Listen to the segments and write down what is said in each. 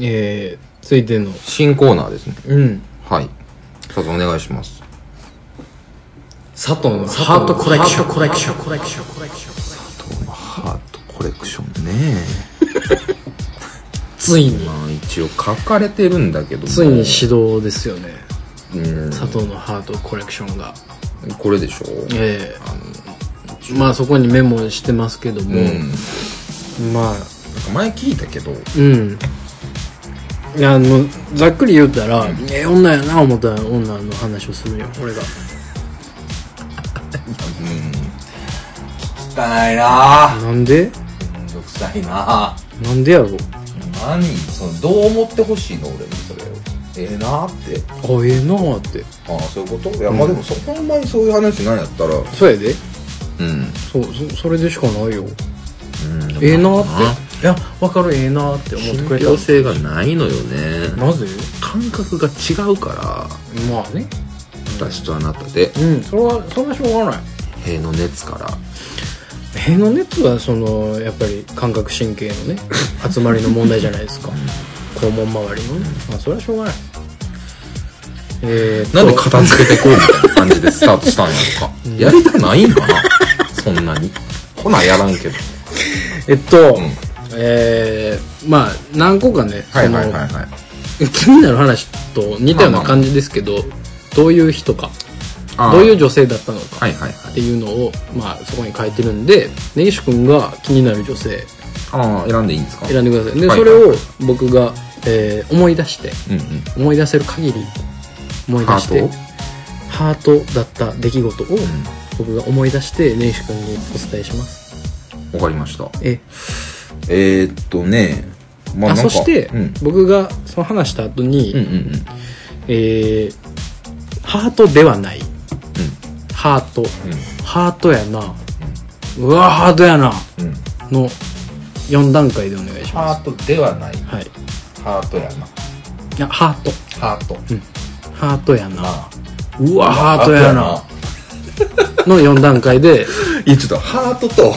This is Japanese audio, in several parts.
えー、続いての。新コーナーですね。うん。はい。佐藤お願いします。佐藤のハートコレクションコレクション。コレクションコレクションハートコレクションね。ついに。まあ一応書かれてるんだけども。ついに始動ですよね。うん。佐藤のハートコレクションが。これでしょ。ええ。まあそこにメモしてますけども、うん。まあ。なんか前聞いたけど。うんあのざっくり言うたら、ええ女やな思った女の話をするよ俺が。汚いな。なんで？めんどくさいな。なんでやろ？何？そのどう思ってほしいの？俺にそれを。ええなって。あええなあって。ああそういうこと？いやまあでもそほんまにそういう話なんやったら。そうやで。うん。そうそそれでしかないよ。うん。ええなあっていや分かるええなあって思ってくれた。信憑性がないのよね。なぜ感覚が違うから。まあね。私とあなたで。うんそれはそんなしょうがない。塀の熱から。塀の熱はそのやっぱり感覚神経のね 集まりの問題じゃないですか。肛門周りのね。まあそれはしょうがない。えー、なんで片付けてこうみたいな感じでスタートしたんやろか、やりたないんかな？そんなに。ほなやらんけど。えっと、んえー、まあ何個かね、はいはいはいはい。その気になる話と似たような感じですけど、どういう人か。どういう女性だったのか。っていうのを、まあ、そこに書いてるんで根岸君が気になる女性。ああ選んでいいんですか？選んでください。で、はいそれを僕が、えー思い出してうんうん。思い出せる限り思い出してハートだった出来事を僕が思い出して根岸君にお伝えします。わかりました。ええー、っとねまあなんかそして、うん、僕がその話した後に、うんうんうん。えーハートではない。ハート。ハートやな、うわハートやな。うん。うんの4段階でお願いしまハートではない。すはい。ハートやな。いやハート。ハート。ハートやな。あ。うわハートやなの4段階で。いやちょっとハートと、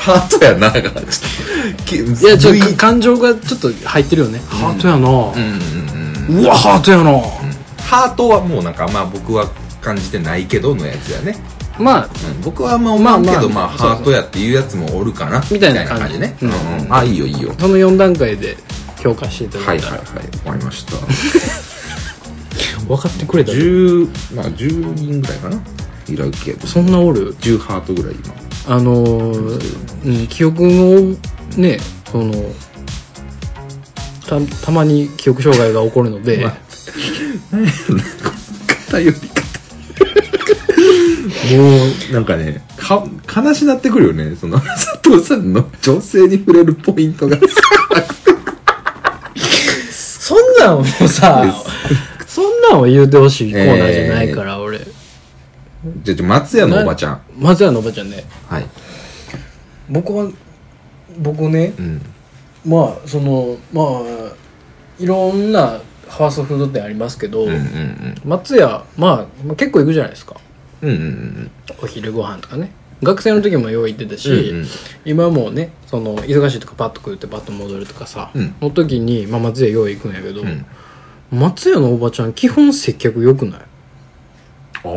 ハートやながちょっと。きいやちょっと感情がちょっと入ってるよね、ハートやな、うんうんうんうわハートやな、ハートはもうなんかまあ僕は感じてないけどのやつやね、まあうん、僕はあんま思わんけど、まあまあハートやっていうやつもおるかな。みたいな感じね、ううんんうん、あいいよいいよ。その4段階で評価していただたら、はいいはいはい。わかりました。分かってくれた10まあ10人ぐらいかないるけどそんなおる10ハートぐらい今。あのーうん、記憶のねそのたたまに記憶障害が起こるので、まあ偏り方もうなんかねか悲しなってくるよね。その佐藤さんの女性に触れるポイントが。そんなんもさそんなんを言うてほしいコーナーじゃないから、俺じゃあじゃあ松屋のおばちゃん。松屋のおばちゃんね。はい。僕は僕ねうん。まあそのまあいろんなファーストフード店ありますけど、うんうんうん。松屋、まあ、まあ結構行くじゃないですか。うんうんうんお昼ご飯とかね。学生の時もよう行ってたし、うんうん。今もねその忙しいとかパッと食ってパッと戻るとかさ、うん。の時に、まあ、松屋よう行くんやけど、うん。松屋のおばちゃん基本接客良くない？ああ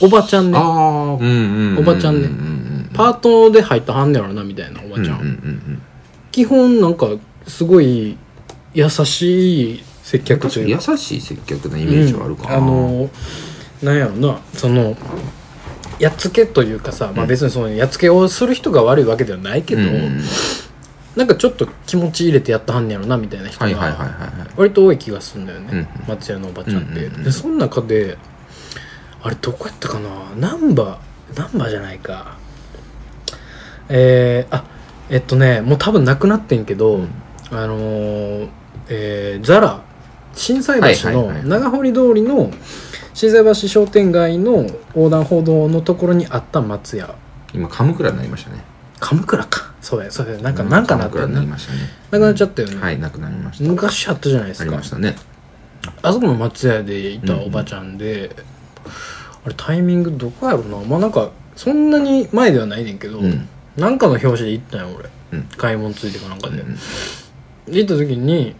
おばちゃんね。ああうんうんうんおばちゃんね。うんうんパートで入ったはんねやろなみたいなおばちゃん、うんうんうん基本なんかすごい優しい接客というか。優しい接客なイメージはあるか。な、うん。あのなんやろな。そのやっつけというかさ、まあ、別にそのやっつけをする人が悪いわけではないけど、うんなんかちょっと気持ち入れてやったはんねやろなみたいな人が割と多い気がするんだよね、うん松屋のおばちゃんって、うんうんうんでその中であれどこやったかな？難波難波じゃないか。えー、あえっとねもう多分なくなってんけど、うん。あのーえーザラ心斎橋の長堀通りの心斎橋商店街の横断歩道のところにあった松屋。今鎌倉になりましたね。鎌倉か。そうやそうや。なんかなんかなったよななりましたね。くなっちゃったよね、はいなくなりました。昔あったじゃないですありかましたね。あそこの松屋でいたおばちゃんで、あれタイミングどこやろな。まあなんかそんなに前ではないねんけど、うん。なんかの表紙で行ったんよ俺。うん。買い物ついてかなんかで、うんで行った時に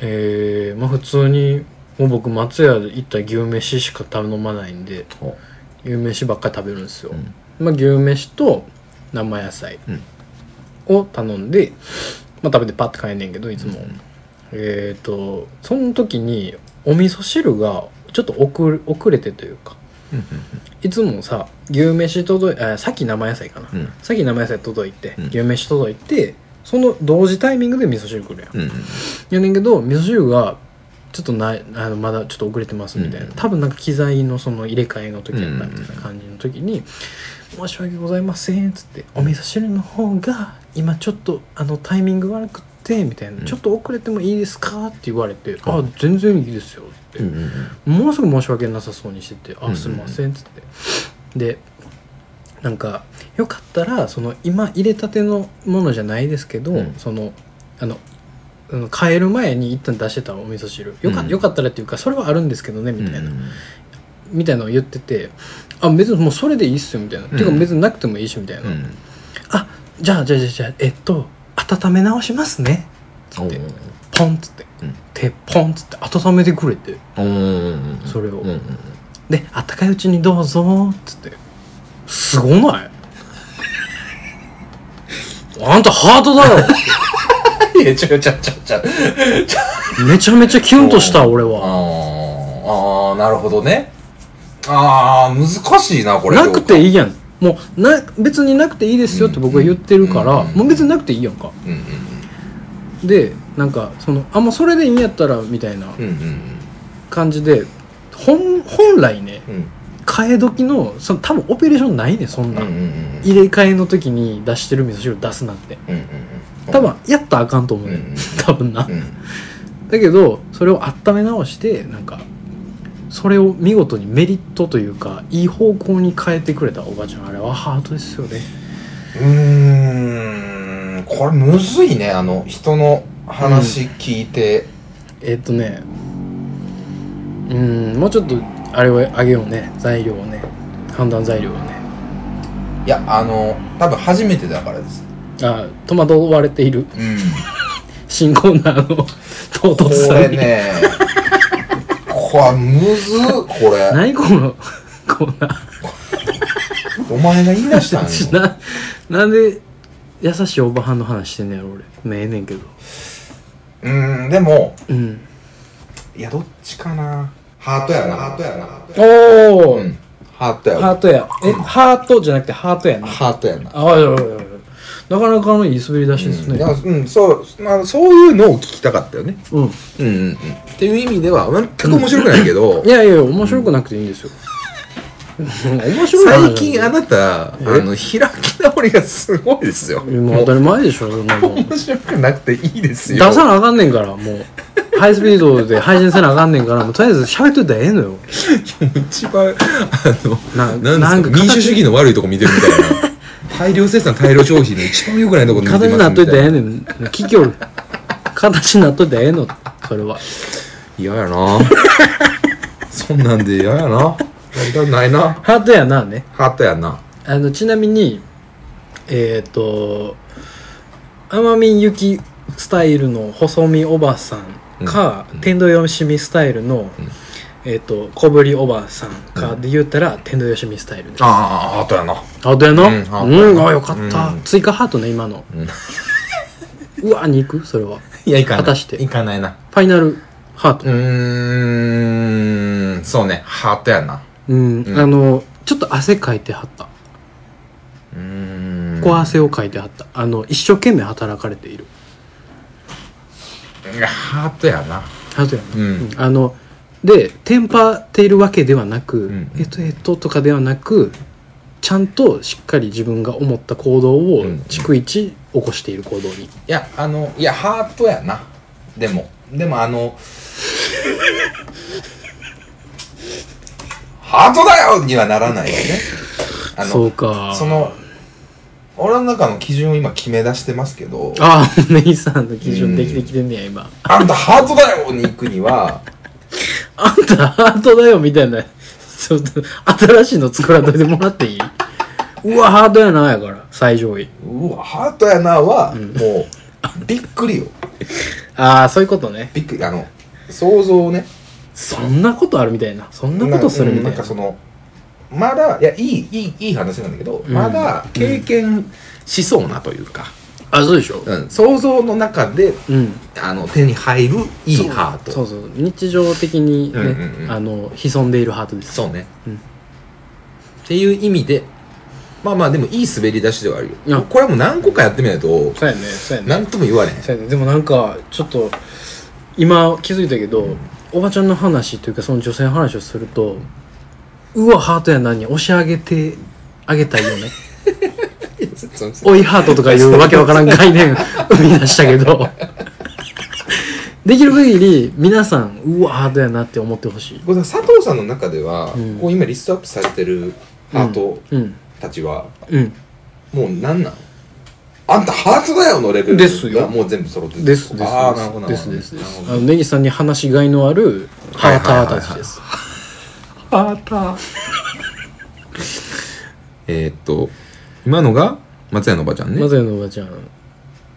えー、まあ普通にもう僕松屋で行ったら牛飯しか頼まないんでほ牛飯ばっかり食べるんですよ、うん。まあ、牛飯と生野菜を頼んで、まあ、食べてパッて帰んねんけどいつも、えっ、とその時にお味噌汁がちょっと遅れ遅れてというかうんいつもさ牛飯届いあさっき生野菜かな、うん。さっき生野菜届いて、うん。牛飯届いてその同時タイミングで味噌汁来るやん、うんうんやねんけど味噌汁がちょっとないあのまだちょっと遅れてますみたいな、うん多分なんか機材のその入れ替えの時やったみたいな感じの時に「申し訳ございません」っつって「お味噌汁の方が今ちょっとあのタイミング悪くって」みたいな、うん。ちょっと遅れてもいいですか?」って言われて「うんあ全然いいですよ」って、うんうんうん。ものすごく申し訳なさそうにしてて「うんあすいません」っつって。でなんかよかったらその今入れたてのものじゃないですけど、うん。そのあの変える前に一旦出してたお味噌汁。よか,、うん。よかったらっていうかそれはあるんですけどねみたいな、うんみたいなのを言ってて「あ別にもうそれでいいっすよ」みたいな「ん。ていうか別になくてもいいし」みたいな「うん。あじゃあじゃあじゃあじゃあえっと温め直しますね」つってポンっつって。うん。手ポンっつって温めてくれて。それを。で「あったかいうちにどうぞ」っつって。すごない？あんたハートだろいやちょちょちょちょめちゃめちゃキュンとした俺あはーあーなるほどね。ああ難しいなこれ。なくていいいやん。もうな別になくていいですよって僕は言ってるから、うんもう別になくていいやんか。うんうん。でなんかそのあもうそれでいいんやったらみたいなうんうん感じで本本来ねうん。替え時のその多分オペレーションないねそんな、うんうんうん入れ替えの時に出してる味噌汁出すなんて。うんうんうん。多分やったらあかんと思うね、うんうん。多分な、うん。だけどそれを温め直してなんかそれを見事にメリットというかいい方向に変えてくれたおばちゃん。あれはハートですよね。うーん。これむずいねあの人の話聞いて、えっとね。うんもうちょっとあれをあげようね。材料をね。判断材料をね。いやあの多分初めてだからです。あ戸惑われている。うん。新コーナーの唐こ突さに。れね。これむずっこれ。何このコーナー。お前が言い出したんよななんで優しいおばはんの話してんねやろ俺。まあええねんけどうーんでもうん。いやどっちかな。ハートやな。ハートやな。おお、うんハートや。ハートや。えハートじゃなくてハートやな。ハートやな。あいやいやいやなかなかのいい滑り出しですね。いやうんそう、まあ、そういうのを聞きたかったよね。うん、うんうんうん。っていう意味では全く面白くないけど。いやいや面白くなくていいんですよ、面白い話最近あなたあえの開き直りがすごいですよ。もう当たり前でしょそんなもん。面白くなくていいです出よさなあかんねんからもう。ハイスピードで配信せなあかんねんからもうとりあえず喋っといたらええのよ。一番あのななんか民主主義の悪いとこ見てるみたいな。大量生産大量消費の一番良くないとこ見てます形みたにないっといたらええなねん企業形になっといたらええの。それは。嫌やな。そんなんで嫌やなやりたくないな。ハートやなね。ハートやな。あのちなみにえっ、と天海祐希スタイルの細身おばさんか、うん。天童よしみスタイルの、えっ、と小ぶりおばさんかで言ったら、天童よしみスタイルです。ああハートやな。ハートやな？うんハートやな。うんあよかった、うん。追加ハートね今の、うわに行くそれは。いやいかない。果たして。いかないな。ファイナルハート。うーんそうね。ハートやなうん、うん。あのちょっと汗かいてはった。うーん小汗をかいてはった。あの一生懸命働かれている。いやハートやな。ハートやな。うん。あのでテンパっているわけではなく、ん。えっとえっととかではなくちゃんとしっかり自分が思った行動をうん。逐一起こしている行動に、いやあのいやハートやな。でもでもあのハートだよにはならないよね。あのそうか。その俺の中の基準を今決め出してますけどああネイさんの基準できてきてんねや今。あんたハートだよに行くにはあんたハートだよみたいなちょっと新しいの作らんといてもらっていい？うわハートやなやから最上位。うわハートやなは、もうびっくりよ。ああそういうことね。びっくりあの想像をねそんなことあるみたいな。そんなことするみうんたなないんかそのまだいやいいいいいい話なんだけど、ん。まだ経験しそうなというか、あそうでしょ。うん。想像の中でうん。あの手に入るいいハート。そうそう。日常的にね、うんうんうん。あの潜んでいるハートです。そうね、うん。っていう意味でまあまあでもいい滑り出しではあるよ。あこれはもう何個かやってみないとそうやねそうやね。何とも言われへん。そうやね。でもなんかちょっと今気づいたけど、おばちゃんの話というかその女性の話をするとうわハートやなに押し上げてあげたいよね。追 いハートとかいうわけわからん概念 生み出したけど。できる限り皆さんうわハートやなって思ってほしい。これ佐藤さんの中では、うん。こう今リストアップされてるハートうん。たちは、うん。もう何なの？あんたハートだよのレベル。ですよ。がもう全部揃ってるですですああなるほどですですです。あのネギさんに話しがいのあるハーターたちです。ハーター えーっと今のが松屋のおばちゃんね。松屋のおばちゃん。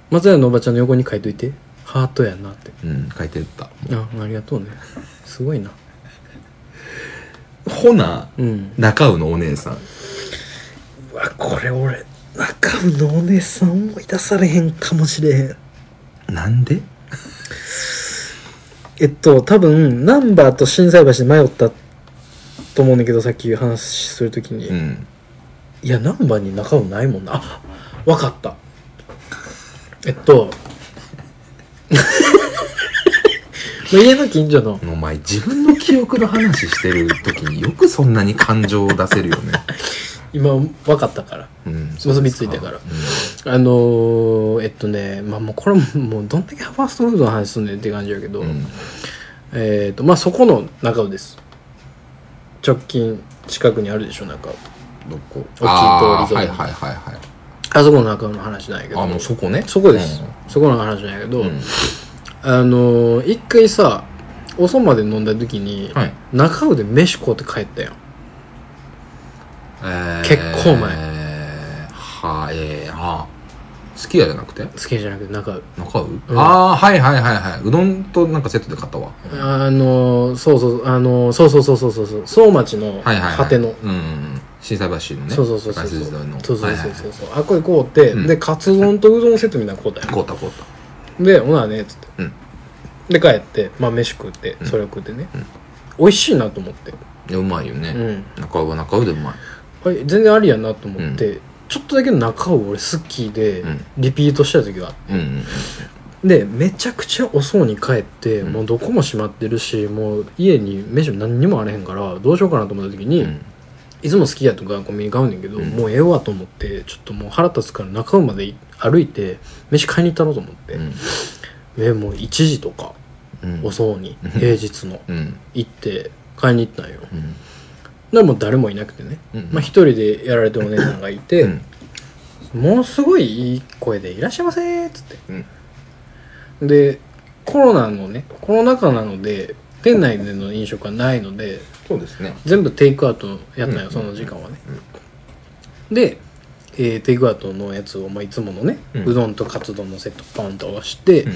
松屋のおばちゃんの横に書いといて。ハートやなって。うん書いてった。あありがとうね。すごいな。ほなうん。中尾のお姉さん。うわこれ俺中尾のお姉さん思い出されへんかもしれへん。なんで？えっと多分ナンバーと心斎橋で迷ったと思うんだけどさっき話するときに、うん。いやナンバーに中尾ないもんな。あわかった。えっと 家の近所の。お前自分の記憶の話してる時によくそんなに感情を出せるよね今分かったから。うん。結びついたから。あのー、えっとねまあもうこれももうどんだけファーストフードの話すんねんって感じやけど、うん。うんえっとまあそこの中尾です。直近近くにあるでしょ中。尾どこ？大きい通りはいはいはいはい。あそこの中尾の話なんやけど。あもうそこね？そこです、そこの話なんやけど、うん。あのー、一回さ遅まで飲んだ時に、はい。中尾で飯食うて帰ったよえー。結構前。はえー、は。すき家じゃなくて？好きじゃなくて中。尾中尾、ん。ああはいはいはいはい。うどんとなんかセットで買ったわ。あのー、そうそうあのー、そうそうそうそうそう。そう相町のはいはい、はい、果ての、うんうん心斎橋のね。そうそうそうそう。高そうそうそうはいはいそうそうあこれこうって、うん。でカツ丼とうどんセットみたいなのこうたよ買うた買うた。でほなねっつって、うん。で帰ってまあ飯食ってそれを食ってね、うん。美味しいなと思って、いやうまいよね、うん。中尾は中尾でうまい全然ありやなと思って、ちょっとだけ中尾俺好きで、うん。リピートした時があって。うんうんでめちゃくちゃ遅うに帰って、うん。もうどこも閉まってるしもう家に飯も何にもあれへんからどうしようかなと思った時に、うん。いつも好きやとかコンビニ買うねんけど、うん。もうええわと思ってちょっともう腹立つから中尾まで歩いて飯買いに行ったろうと思って、うん。えもう1時とかうん。遅うにうん。平日のうん。行って買いに行ったんよ。うんでもう誰もいなくてね、うんまあ一人でやられてるお姉さんがいて、うん。ものすごいいい声で「いらっしゃいませ」っつって。うん。でコロナのねコロナ禍なので店内での飲食はないのでそうですね。全部テイクアウトやったんよ、うん。その時間はね、で、えーテイクアウトのやつを、まあ、いつものね、ううんどんとカツ丼のセットポンと押して、うん。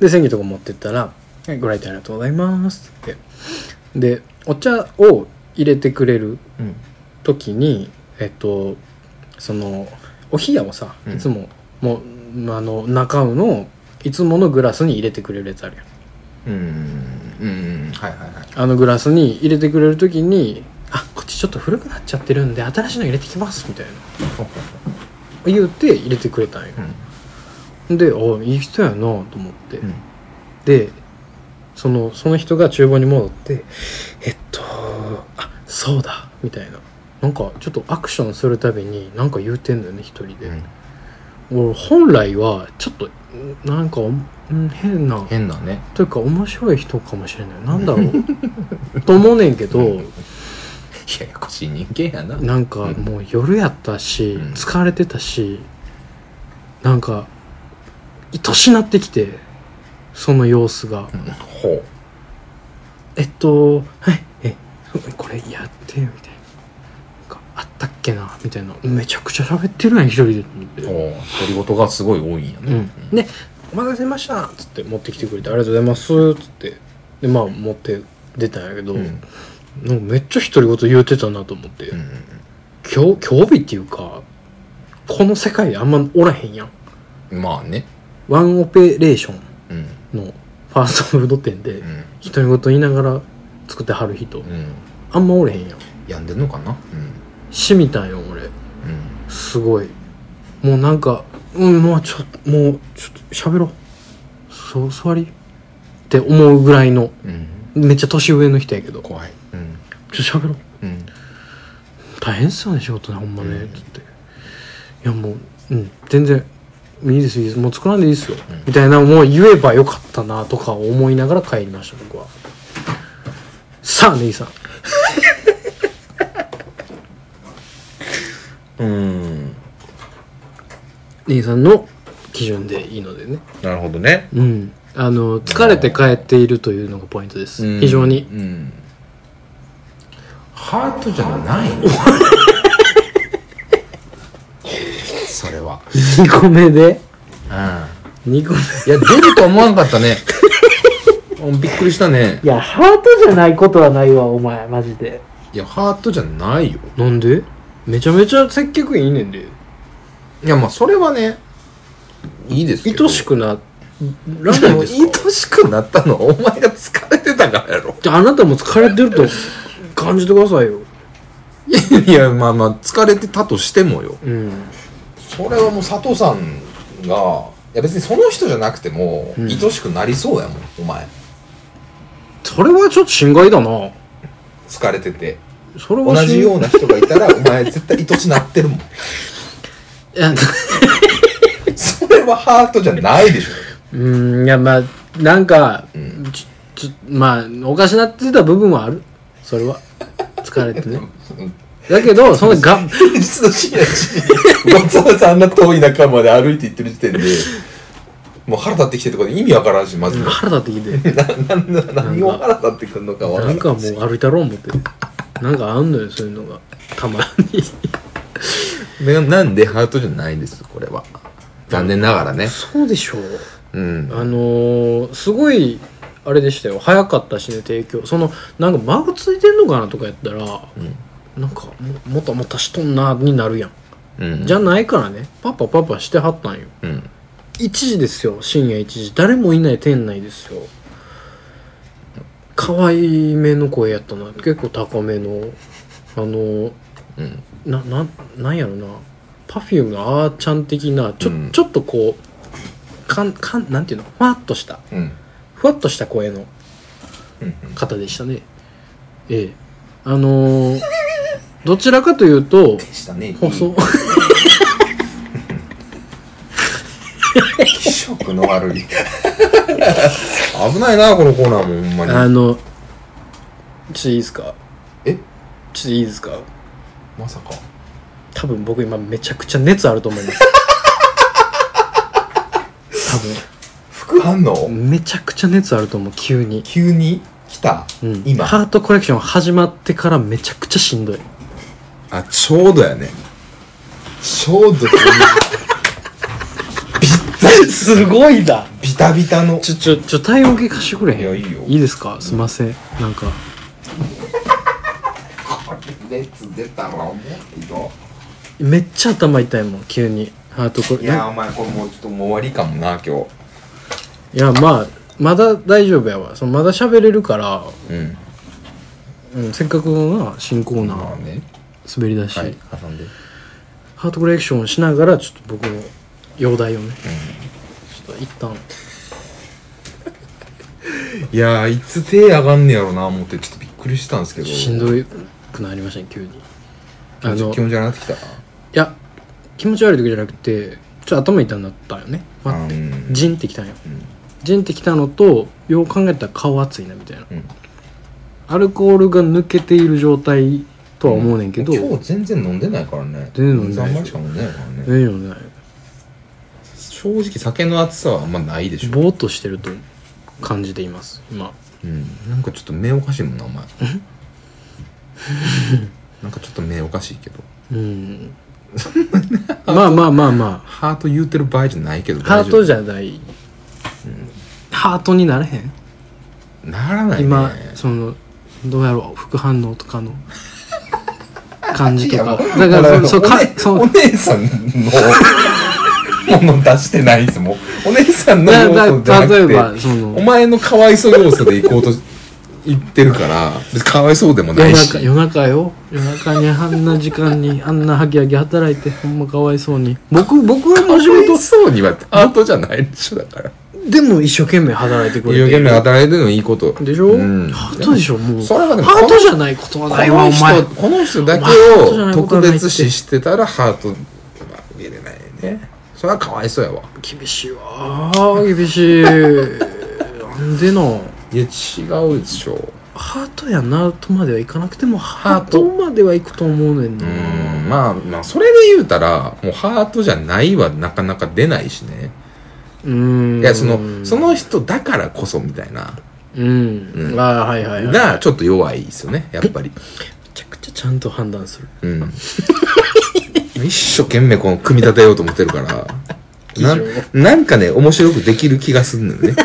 で席とか持ってったら「はいご来店ありがとうございます」って。でお茶を入れてくれるうん。時にえっとそのお冷やをさうん。いつも、もうあの中尾のいつものグラスに入れてくれるやつあるやん。うん。うん。うん。はいはいはい。あのグラスに入れてくれる時に「あこっちちょっと古くなっちゃってるんで新しいの入れてきます」みたいな。言うて入れてくれたんよ。うん。であいい人やなと思って、うん。でそのその人が厨房に戻って「えっとあそうだ」みたいな。なんかちょっとアクションするたびになんか言うてんのよね一人で、俺本来はちょっとんなんかうん変な変だね。というか面白い人かもしれない。なんだろう。と思うねんけどややこしい人間やな。なんかもう夜やったし、うん。疲れてたしなんか愛しなってきてその様子が、うん。ほえっとはい。えこれやってみたいなあったけなみたいなめちゃくちゃ喋ってるやん一人でと思って。独り言がすごい多いんやね。うん、で「お待たせしました」っつって持ってきてくれて「ありがとうございます」っつって。でまあ持って出たんやけど、うん。なんかめっちゃ独り言言うてたなと思って、うん興興味っていうかこの世界であんまおらへんやん。うんまあね。ワンオペレーショうん。ンのファーストフード店でうん。独り言言いながら作ってはる人。うん。あんまおれへんやん。病んでんのかな？しみたんよ俺。うん。すごい。もうなんかうんもうちょっともうちょっと喋ろう。そう座り。って思うぐらいの。うん。うんめっちゃ年上の人やけど。怖い。うんちょっと喋ろう。うん。大変っすよね仕事ねほんまね。うん。つって。いやもううん全然いいですいいです。もう作らんでいいですよ、うん。みたいなもう言えばよかったなとか思いながら帰りました僕はさあネギさん。うん。ネギさんの基準でいいのでね。なるほどね。うん。あの疲れて帰っているというのがポイントです。非常に。うん。ハートじゃない それは。2個目で？うん。2個目。いや出ると思わんかったね。うんびっくりしたね。いやハートじゃないことはないわお前マジで。いやハートじゃないよ。なんで？めちゃめちゃ接客いいねんで。いやまあそれはねいいですけど。愛しくならないですか？愛しくなったの？はお前が疲れてたからやろ。じゃああなたも疲れてると 感じてくださいよ。いやいやまあまあ疲れてたとしてもよ。うん。それはもう佐藤さんがいや別にその人じゃなくても、うん。愛しくなりそうやもんお前それはちょっと心外だな。疲れてて。それは同じようなな人がいたら お前絶対愛しなってるもん。いや それはハートじゃないでしょ。うんいやまあなんか、ん。ちょちょまあおかしなってた部分はある。それは。疲れてね。だけどそのが実の深夜1時にわざわざあんな遠い中まで歩いて行ってる時点でもう腹立ってきてとかで意味わからんしまず。腹立ってきて な な何を腹立ってくるのかわからなんんかもう歩いたろう思ってなんかあんのよそういうのが。たまに。ななんでハートじゃないんですこれは。残念ながらね。そうでしょう。うん。あのー、すごいあれでしたよ。早かったしね提供。そのなんかマグついてんのかなとかやったらなんかももたもたしとんなになるやん、うん。じゃないからね。パパパパしてはったんよ。うん1時ですよ。深夜1時。誰もいない店内ですよ。可愛いめの声やったな。結構高めのあのーうん。なななんやろな。パフュームのあーちゃん的なちょ,、うん。ちょっとこうかんかんなんていうの？ふわっとした。うん。ふわっとした声のうん方でしたね。ええ。あのーどちらかというとしたね。細気色の悪い。危ないなこのコーナーもほんまに。あのちょっといいですか？え？ちょっといいですか？まさか。多分僕今めちゃくちゃ熱あると思います。副反応多分めちゃくちゃ熱あると思う急に、急に？来た、うん、今？ハートコレクション始まってからめちゃくちゃしんどい。あちょうどやね。ちょうどすごいだビタビタの。ちょちょちょ体温計貸してくれへん？いやいいよ。いいですか？すいません。なんか。熱出たらめっちゃ頭痛いもん急に。ハートコレいやお前これもうちょっともう終わりかもな今日。いやまあまだ大丈夫やわ。そのまだ喋れるから、うん。うん、せっかくのな新コーナーまあね。滑り出し、はい挟んで。ハートコレクションしながらちょっと僕の容体をね、ちょっと一旦。いやーいつ手上がんねやろな思ってちょっとびっくりしたんですけど。しんどくなりましたね急に。あのい気持ち悪くなってきた？や気持ち悪い時じゃなくてちょっと頭痛になったよね。待ってうん。ジンってきたんよ。うん。ジンってきたのとよう考えたら顔熱いなみたいな。うん。アルコールが抜けている状態とは思うねんけど、今日全然飲んでないからね。全然飲んでない3杯しか飲んでないからね。ええよ。ね正直酒の熱さはあんまないでしょ。ぼーっとしてると感じています今。うん。なんかちょっと目おかしいもんなお前。なんかちょっと目おかしいけど。うん。まあまあまあまハート言うてる場合じゃないけどあハートじじゃない、ハートになれへん？ゃならないね。今そのどうやろう？副反応とかの。感じとか。だだからそそうかそうお姉さんのもの出してないんですもん。お姉さんのだ要素じゃなくてお前のかわいそう要素で行こうと言ってるから別にかわいそうでもな夜いし。中夜中よ。夜中にあんな時間にあんなハキハキ働いてほんまかわいそうに。僕僕はもう仕かわい事そうにはハートじゃないでしょだから。でも一生懸命働いてくれて一生懸命働いてるのいいこと。でしょ、うん。ハートでしょもう。それはでもハートじゃないことはこないわのお前。人この人だけを特別視してたらハートはれないねそれはかわいそうやわ。厳しいわ。ー厳しい。なんでの？いや違うでしょ。ハートやなとまではいかなくてもハート。トまではいくと思うねんな。うんまあまあそれで言うたらもうハートじゃないはなかなか出ないしね。うん。いやそのその人だからこそみたいな。うん、うん。ああはいはいはい。めがちょっと弱いですよねやっぱり。ちゃくちゃちゃんと判断する。うん一生懸命この組み立てようと思ってるから ななんかね面白くできる気がするのよね。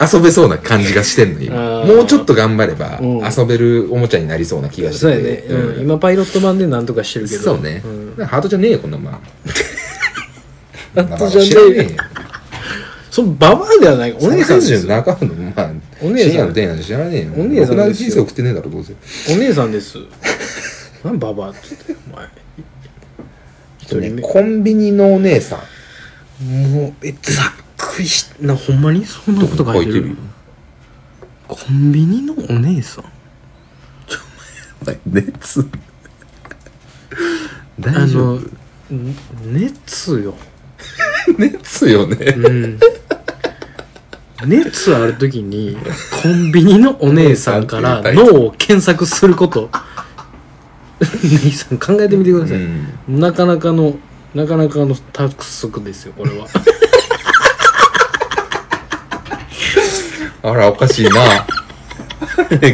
遊べそうな感じがしてんの今。もうちょっと頑張ればうん。遊べるおもちゃになりそうな気がして。そうやね、うん、今パイロット版でなんとかしてるけど。そうね、ん。ハートじゃねえよこんなまハートじゃねえよ。そのババアではない。お姉さんですよ。中のまあお姉さんの店なんて知らねえよ。お姉さんですよ。お姉さんです。なんババアっつってお前一人目。コンビニのお姉さん。もうえざっくりしなほんまにそんなこと書いてる？よコンビニのお姉さん？熱。あ大丈の夫ん熱よ。熱よね。うん。熱ある時にコンビニのお姉さんから脳を検索すること 姉さん考えてみてください、うん。なかなかのなかなかの達則ですよこれは。あらおかしいな。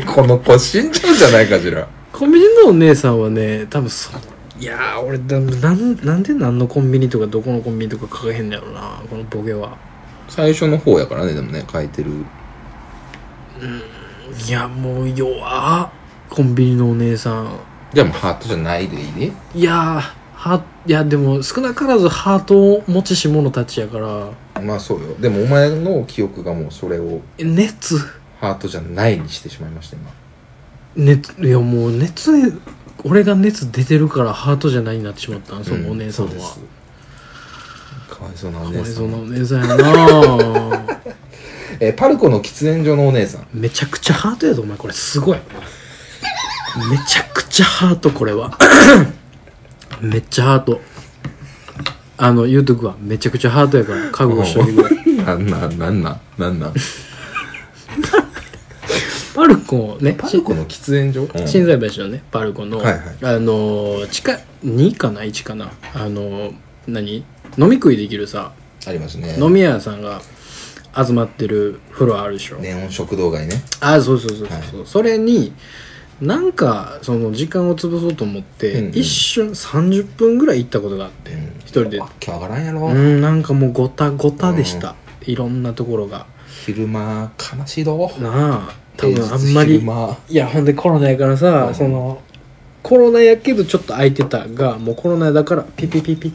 この子死んじゃうんじゃないかしら。コンビニのお姉さんはね多分そういやー俺だなんなんで何のコンビニとかどこのコンビニとか書けへんのやろなこのボケは。最初の方やからねでもね書いてる。いやもう弱っ。コンビニのお姉さんじゃあもうハートじゃないでいいね。いやーハいやでも少なからずハートを持ちし者たちやから。まあそうよ。でもお前の記憶がもうそれをえ熱。ハートじゃないにしてしまいました今。熱いやもう熱俺が熱出てるからハートじゃないになってしまったんそのお姉さんは、うそうです。かわいそうなおかわい姉さそうんなお姉さんやな。えーパルコの喫煙所のお姉さん。めちゃくちゃハートやぞお前。これすごいめちゃくちゃハートこれは。めっちゃハート。あの言うとくわめちゃくちゃハートやから覚悟しといてくれなんなんなんなんなんなん？パルコねパルコの喫煙所、うん。心斎橋のねパルコの、はいはい。あのー地下2かな1かな？あのー何？飲み食いできるさありますね。飲み屋さんが集まってるフロアあるでしょ、ネオン食堂街ね。あそうそうそうそう、はい。それになんかその時間を潰そうと思って、うんうん。一瞬30分ぐらい行ったことがあって、うん。一人で。わけわからんやろ、うんなんかもうごたごたでした、いろんなところが。昼間悲しいどなあ多分あん平日まり昼間。いやほんでコロナやからさ、うん。そのコロナやけどちょっと空いてたがもうコロナだからピピピピ。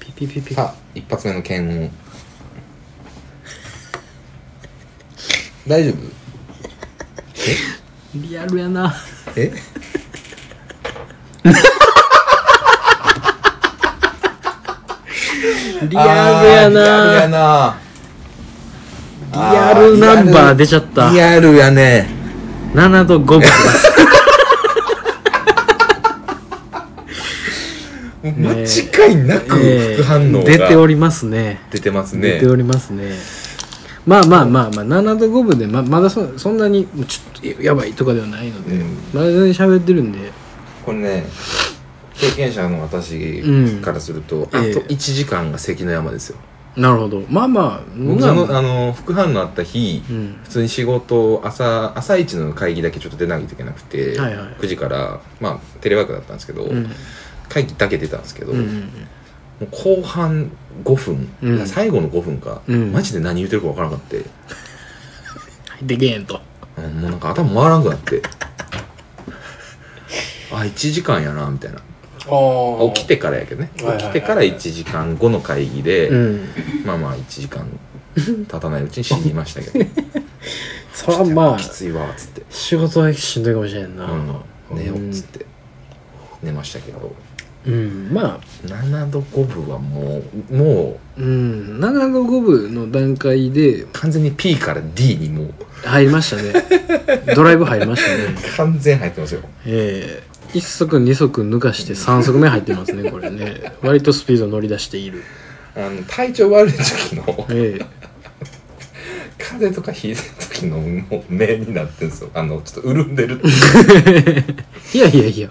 ピピピピ。さあ一発目の検温大丈夫？リアルやな。え？リアルやあーリアルやな。なリアルナンバー出ちゃった。リアルやね。7と5分。間違いなくええ。副反応が出ておりますね。出てますね。出ておりますねまあまあまあまあ7と5分でままだそそんなにちょっとやばいとかではないので、うん。まだ全然喋ってるんで。これね経験者の私からすると、ええ。あと1時間が関の山ですよ。うなるほど。まあまあ僕そのあの副反応あった日、うん。普通に仕事朝朝一の会議だけちょっと出ないといけなくて、はいはい。9時からまあテレワークだったんですけど、うん。会議だけ出たんですけど、うんうもんう後半5分、うん。最後の5分か、うん。マジで何言ってるか分からなかった入ってけえんと。うんもうなんか頭回らんくなって。あ1時間やなみたいな。あ起きてからやけどね。起きてから1時間後の会議で、うん。まあまあ1時間経たないうちに死にましたけど。それはまあきついわっつって、仕事はしんどいかもしれんな。うん、寝ようっつって。寝ましたけどうんまあ7度5分はもうもうん7度5分の段階でう完全に P から D にもう入りましたね。ドライブ入りましたね。完全入ってますよ。ええ一足二足抜かして三足目入ってますねこれね。割とスピード乗り出している。あの体調悪い時のええ。風邪とかひいてる時のもう目になってるんですよ。あのちょっと潤んでる いやいやいや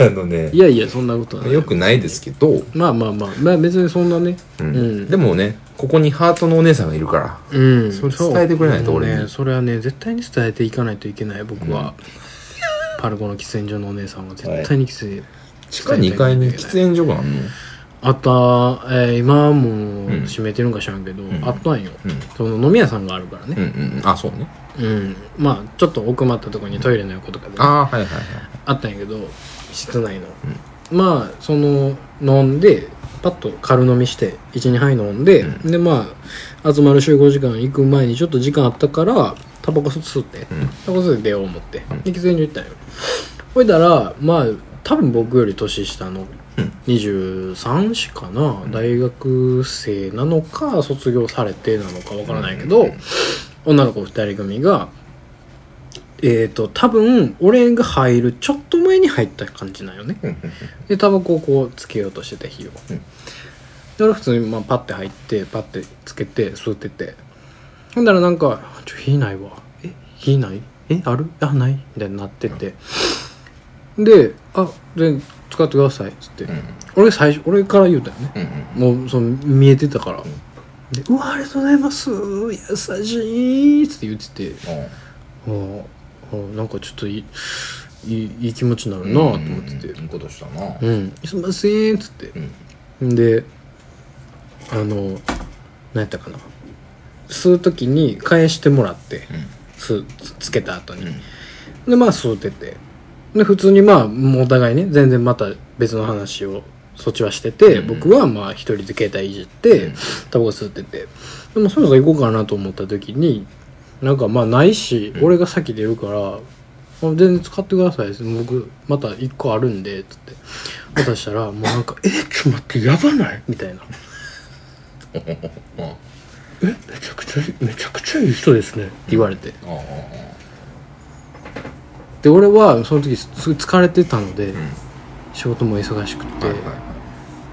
あのねいやいやそんなことはない。よくないですけど、まあまあまあまあ別にそんなね。うん。うん。でもねここにハートのお姉さんがいるからうん。それ伝えてくれないと俺ねそれはね絶対に伝えていかないといけない僕は、パルコの喫煙所のお姉さんは絶対に喫煙、地下2階に喫煙所があんの？あった、えー今はもう閉めてるんか知らんけど、ん。あったんよ、うん。その飲み屋さんがあるからうんうねん。あそうね。うん、まあちょっと奥まったところにトイレの横とかでああはいはいはい。あったんやけど室内の、まあその飲んでパッと軽飲みして12杯飲んで、うでまあ集まる集合時間行く前にちょっと時間あったからタバコ吸って、うん。タバコ吸って出よう思って、うん。で喫煙所行ったんよ。ほいだらまあ多分僕より年下のうん。23歳かな、大学生なのか卒業されてなのかわからないけど、うん。女の子2人組がえっ、と多分俺が入るちょっと前に入った感じなんよね。うんうんでタバコをこうつけようとしてて火を、うん。で俺普通にまあパッて入ってパッてつけて吸ってて。ほんだらなんか「ちょ火ないわ。え？火ない？え？ある？あない?」みたいになってて、で「あで使ってください」っつって、うん。俺最初俺から言うたよね。うんもうその見えてたから、で「うわありがとうございます。優しい」っつって言ってて。うん。ああなんかちょっといいいい気持ちになるなと思ってて。いいことしたな「うん、すいません」っつって。うん。であの何やったかな。吸う時に返してもらって。吸つつけた後に、でまあ吸うてて。で普通にまあもうお互いね全然また別の話をそっちはしてて、うん。僕はまあ一人で携帯いじって、うん。タバコ吸ってて。でもそろそろ行こうかなと思った時になんかまあないし、うん。俺が先出るからあ全然使ってください僕また一個あるんでつって。渡したらもうなんか「えちょっと待ってやばない?」みたいな「う んえめちゃくちゃめちゃくちゃいい人ですね」って言われて。ああ。で俺はその時すごい疲れてたので、うん。仕事も忙しくて、はいはいはい。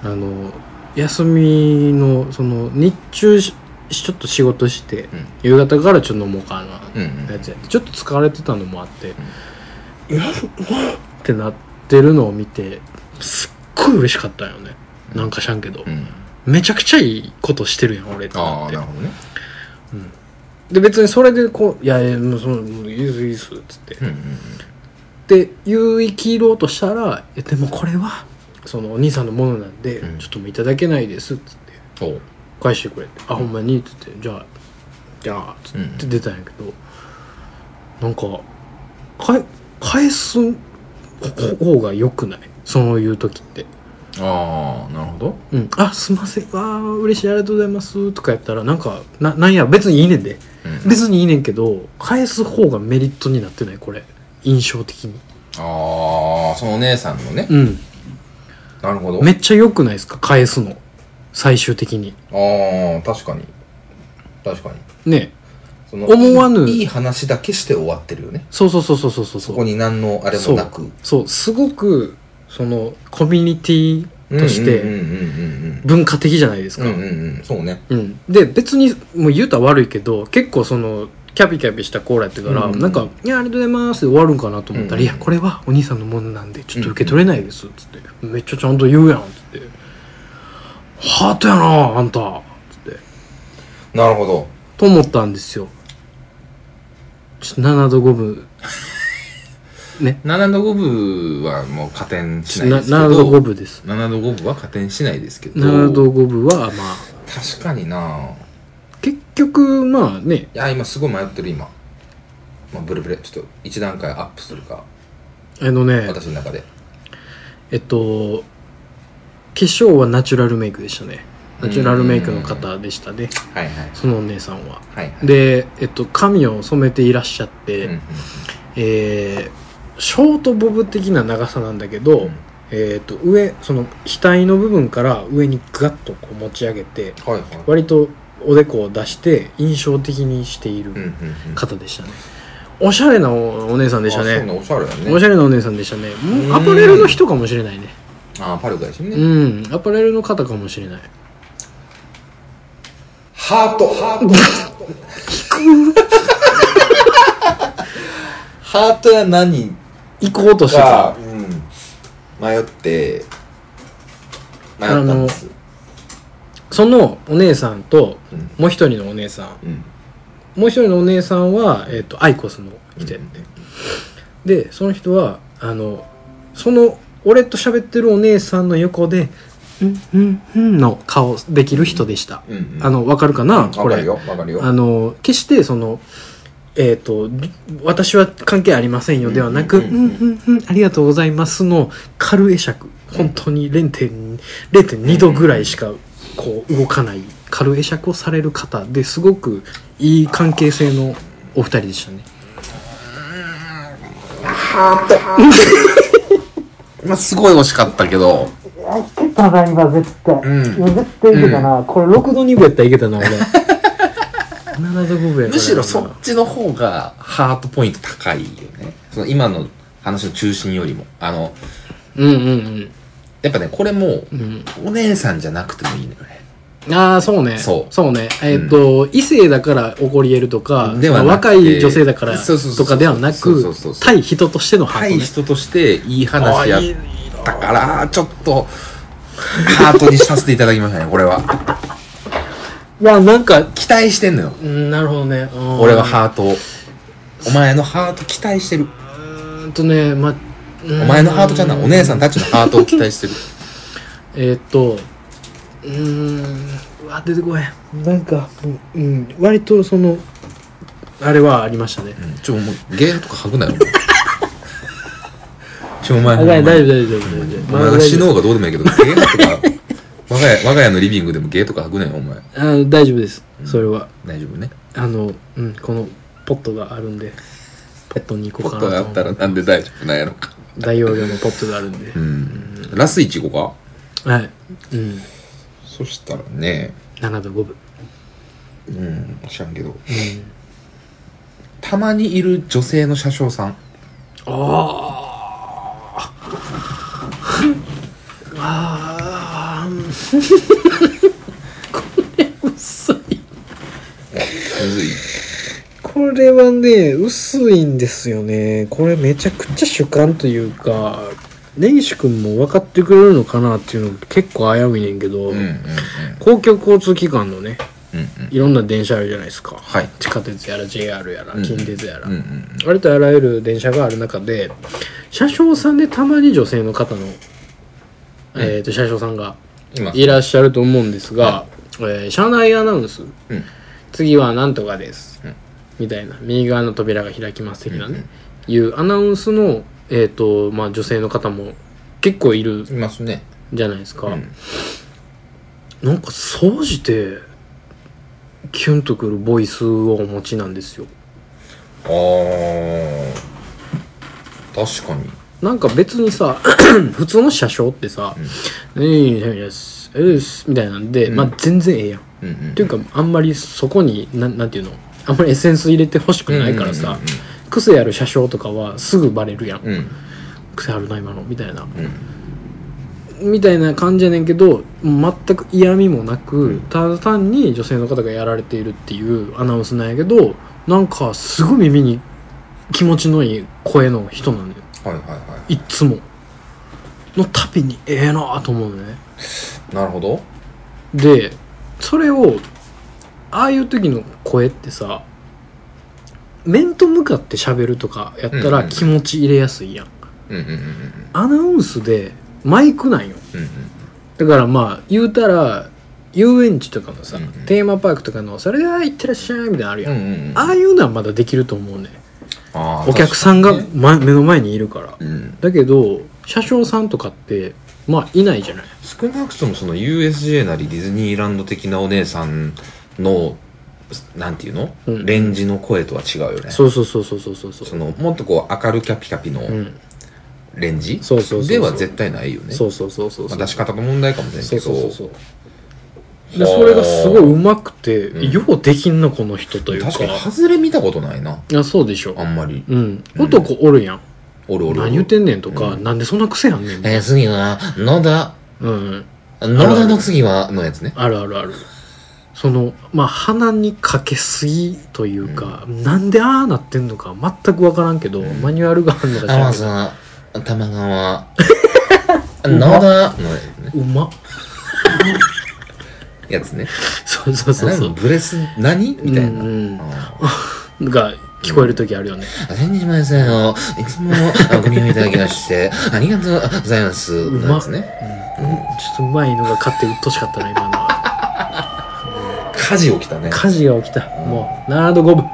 あの休みのその日中しちょっと仕事して、うん。夕方からちょっと飲もうかなうんうんやつやってちょっと疲れてたのもあって、うわっってなってるのを見てすっごい嬉しかったよね。なんかしゃんけど、うん。めちゃくちゃいいことしてるやん俺って。あなるほどね。で別にそれでこう「いやいやもうそのいいですいいです」っつって、うんうんで言い切ろうとしたら「いやでもこれはそのお兄さんのものなんで、うん。ちょっともういただけないです」っつって返してくれて「あほんまに」っつって「じゃあじゃあ」つって出たんやけど、なんかかえ返す方が良くない？そういう時って。ああなるほど「うん、あすいません。わあ嬉しいありがとうございます」とかやったらなんかななんや別にいいねんで。うん。別にいいねんけど返す方がメリットになってない？これ。印象的に。ああそのお姉さんのね。うん。なるほど。めっちゃ良くないですか？返すの最終的に。ああ確かに。確かに。ね。その思わぬ。いい話だけして終わってるよね。そうそうそうそうそうそう。そこに何のあれもなく。そう。すごくそのコミュニティとして文化的じゃないですか、うんうんうん。うんそうね。うん。で別にもう言うたら悪いけど結構そのキャピキャピしたコーラやってから、うんなんか「いやありがとうございます」で終わるんかなと思ったら「うんいやこれはお兄さんのものなんでちょっと受け取れないです」っつって、めっちゃちゃんと言うやん」っつって「ハートやなあんた」なるほど。と思ったんですよ。ちょっと7度5分。ね。7度5分はもう加点しないなですけど。7度5分です。7度5分は加点しないですけど。7度5分はまあ。確かにな。結局まあね。いや今すごい迷ってる今、まあ、ブルブレちょっと一段階アップするか。あのね。私の中で。えっと化粧はナチュラルメイクでしたね。ナチュラルメイクの方でしたね。はいはい。そのお姉さんは。はいはい。で、えっと、髪を染めていらっしゃって、うんうんえーショートボブ的な長さなんだけど、うん。えっと上その額の部分から上にガッとこう持ち上げてはいはい。割とおでこを出して印象的にしているうんうんうん。方でしたね、おしゃれなおお姉さんでしたね。ね。おしゃれなお姉さんでしたね。アパレルの人かもしれないねああパルコやしね、うん。アパレルの方かもしれない。ハート。ハートハートや何？行こうとしてが、たうん、迷って迷ったんです。そのお姉さんとうん。もう一人のお姉さん。うん。もう一人のお姉さんは、えっとアイコスの人やって、でその人はあのその俺と喋ってるお姉さんの横で「うんうんうん」の顔できる人でした、うんうん。あのわかるかな、こかるよわかるよ。あの決してそのえっ、と私は関係ありませんよではなく「うんんううんうんうんありがとうございます」の軽会釈。本当に0.2 0.2度ぐらいしかこう動かない軽会釈をされる方ですごくいい関係性のお二人でしたね。まあすごい惜しかったけど。いけたな今絶対、うん。絶対いけたな、これ6度2分やったらいけたな俺。7度5分やむしろそっちの方がハートポイント高いよね。その今の話の中心よりも。あのうんうんやっぱねこれもうん。お姉さんじゃなくてもいいのよね。うんああそうね。そう。そうね。えっ、と、異性だから起こり得るとかではなく若てい女性だからそうそうそうとかではなそうくそうそうそう。対人としてのハート、ね、対人としていい話やったからちょっとハートにさせていただきましたねこれは。いやなんか期待してんのよ。うんなるほどね。うん。俺はハートを。お前のハート期待してる。うーんとねまうんお前のハートじゃない。お姉さんたちのハートを期待してる。えーっとうーん。うわ出てこへん。なんかうん、うん、割とそのあれはありましたね。うん。ちょもうゲーとか吐くなよ。ちょお前あ大丈夫大丈夫大丈夫大丈夫。お前が死のうがどうでもいいけどゲーとか我が家 我が家のリビングでもゲーとか吐くなよお前。あ大丈夫です。それは。大丈夫ね。あのうんこのポットがあるんでポットに行ポこうかなと。ットがあったらなんで大丈夫なんやろか。大容量のポットがあるんで。うん。ラスイチ行こうか。はい。うんそしたらね。7度5分。うん知らんけど。うん。たまにいる女性の車掌さん。あああ ー。これ薄い。むずい。これはね薄いんですよね。これめちゃくちゃ主観というか根岸君も分かってくれるのかなっていうの結構危ういねんけど、うんうんうん。公共交通機関のねうんうん。いろんな電車あるじゃないですか、はい地下鉄やら JR やらうん近鉄やら、うんうんありとあらゆる電車がある中で車掌さんでたまに女性の方の、えー、と車掌さんが今いらっしゃると思うんですが、えー車内アナウンス、うん。次はなんとかです、うん。みたいな。右側の扉が開きます的なね、いうアナウンスの、えーとまあ、女性の方も結構いるいますね。じゃないですか、うん。なんか総じてキュンとくるボイスをお持ちなんですよ。あー。確かに。なんか別にさ 普通の車掌ってさ「えいですえいです」みたいなんで、うん。まあ全然ええやん。うんうんっていうかあんまりそこになんなんていうのあんまりエッセンス入れてほしくないからさ、癖ある車掌とかはすぐバレるやん、うん。うん癖あるな今のみたいな。うん。みたいな感じやねんけど全く嫌味もなくただ単に女性の方がやられているっていうアナウンスなんやけどなんかすごい耳に気持ちのいい声の人なんだよ。はいはいはい。っつも。のたびにええなと思うのね。いなるほど。でそれをああいう時の声ってさ面と向かって喋るとかやったうんうんら気持ち入れやすいやん、うんうんうんうんアナウンスでマイクなんよ。うんうん。だからまあ言うたら遊園地とかのさ、うんうん。テーマパークとかの「それでは行ってらっしゃい」みたいなのあるやん、うんうんうん。ああいうのはまだできると思うね。あーお客さんが、確かにねま、目の前にいるから。うん。だけど車掌さんとかってまあいないじゃない。少なくともその USJ なりディズニーランド的なお姉さんのなんていうの、うん。レンジの声とは違うよね。そうそうそうそうそうそうそう。そのもっとこう明るキャピキャピのうん。レンジ、そうそうそうそう。では絶対ないよね。そうそうそうそうまあ、出し方の問題かもしれないそうけどそうそうそう。でそれがすごいうまくて、うん。ようできんなこの人というか。確かに外れ見たことないな。あそうでしょ。あんまり。うん。男おるやん、おるおる何言ってんねんとか、うん。なんでそんな癖あんねんえー、次は野田。うん。野田の次はのやつね。あるあるあるそのまあ鼻にかけすぎというか、なんでああなってんのか全く分からんけど、うん。マニュアルがあるのか知らんけど。さ玉川野田のうまっ。やつね。そうそうそうそう。何ブレス何？みたいな、うんうん。あが聞こえる時あるよね、ー先日前さんをいつもご利用いただきまして ありがとうございます。のやつねうんうん。ちょっとうまいのが勝ってうっとしかったな今のは火事起きたね。火事が起きた。もう7度5分。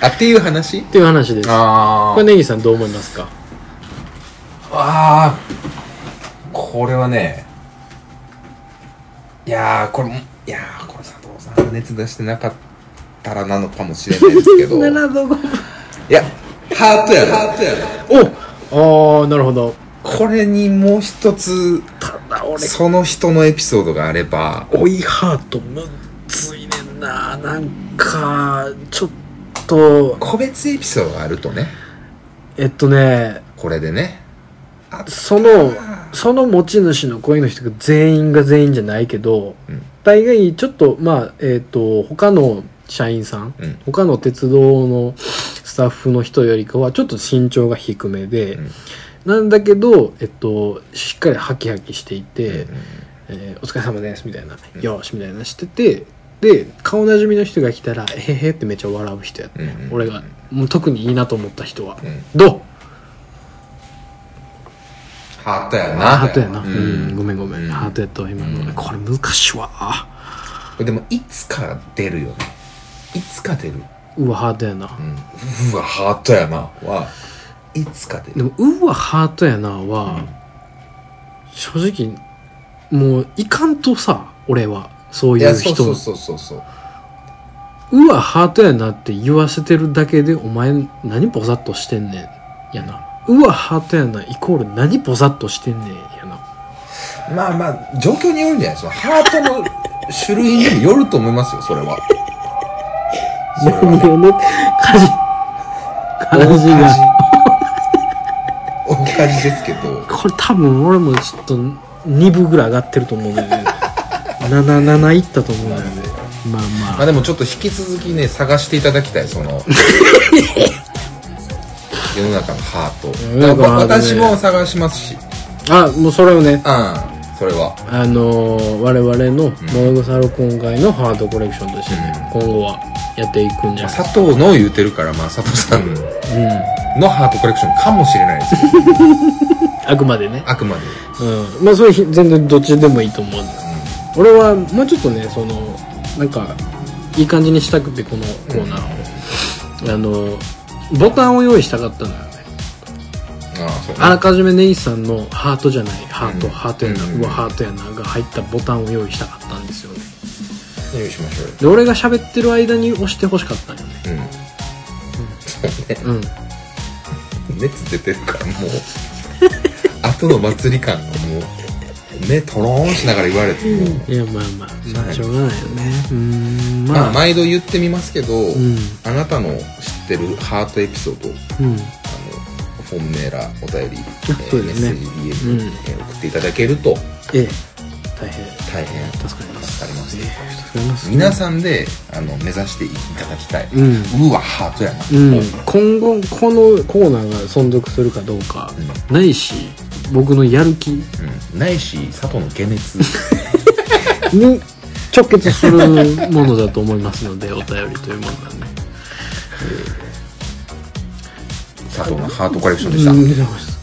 あっていう話？っていう話です。あこれネギさんどう思いますか？あー。これはねいやーこれもいやーこれ佐藤さんが熱出してなかったらなのかもしれないですけど。い7度5分。やハートやろハートやろおああなるほどこれにもう一つただ俺その人のエピソードがあれば追いハートむっついねんななんかちょっと。個別エピソードがあるとね。えっとね。これでね。あそのその持ち主の声の人が全員が全員じゃないけど、うん。大概ちょっとまあえっ、と他の社員さんうん。他の鉄道のスタッフの人よりかはちょっと身長が低めで、うんなんだけど、えっと、しっかりハキハキしていて、うんえーお疲れ様ですみたいな、うん。よーしみたいなしててで顔なじみの人が来たらえへへってめっちゃ笑う人やって、うんうん俺がもう特にいいなと思った人は、うん。どう？ハートやな。ハートやな、ううん。ん、ごめんごめん、うん。ハートやったわ今の、うん。これ難しいわ。でもいつか出るよね。いつか出る。うわハートやな、うん。うわハートやな。はいつか出るでもうわハートやなは、正直もういかんとさ俺は。そういいう人。やそうそうそうそうそう。うわハートやなって言わせてるだけでお前何ボサッとしてんねん。やな。うわハートやなイコール何ボサッとしてんねんやな。まあまあ状況によるんじゃないですか。ハートの種類にもよると思いますよそれは。それはね。何をね家事。家事が大火事ですけど。これ多分俺もちょっと2部ぐらい上がってると思うんだよね 77いったと思うんだよね。まあまあ。まあでもちょっと引き続きね探していただきたいその。世の中のハート。私も探しますし。あもうそれをね。うんそれは。あのー我々の「モ草録音会」のハートコレクションとしてね、今後はやっていくんじゃない佐藤の言うてるからまあ佐藤さん。うんのハートコレクションかもしれないです。あくまでね。あくまで。うん。まあそれひ全然どっちでもいいと思うんだ。よ俺はもうちょっとねそのなんかいい感じにしたくてこのコーナーを、あのボタンを用意したかったのよね。ああそうね。あらかじめネギさんのハートじゃないハート、うん。ハートやな、ううんわハートやなが入ったボタンを用意したかったんですよね。用意しましょう。よで俺が喋ってる間に押してほしかったんよね。うん。そうね。うん熱出てるからもう。後の祭り感がもう目トローンしながら言われても、いやまあまあまあしょうがないよね。うーんまあ、まあ毎度言ってみますけど、うん。あなたの知ってるハートエピソードうん。あのフォームメーラーお便り、そうですね。メッセージ DM、えー送っていただけると。ええ大変。大変助かります。助かります、皆さんであの目指していただきたい、うん、うわハートやな、うん、今後このコーナーが存続するかどうか、うん、ないし僕のやる気、うん、ないし佐藤の解熱。に直結するものだと思いますのでお便りというものがね、えー、佐藤のハートコレクションでした、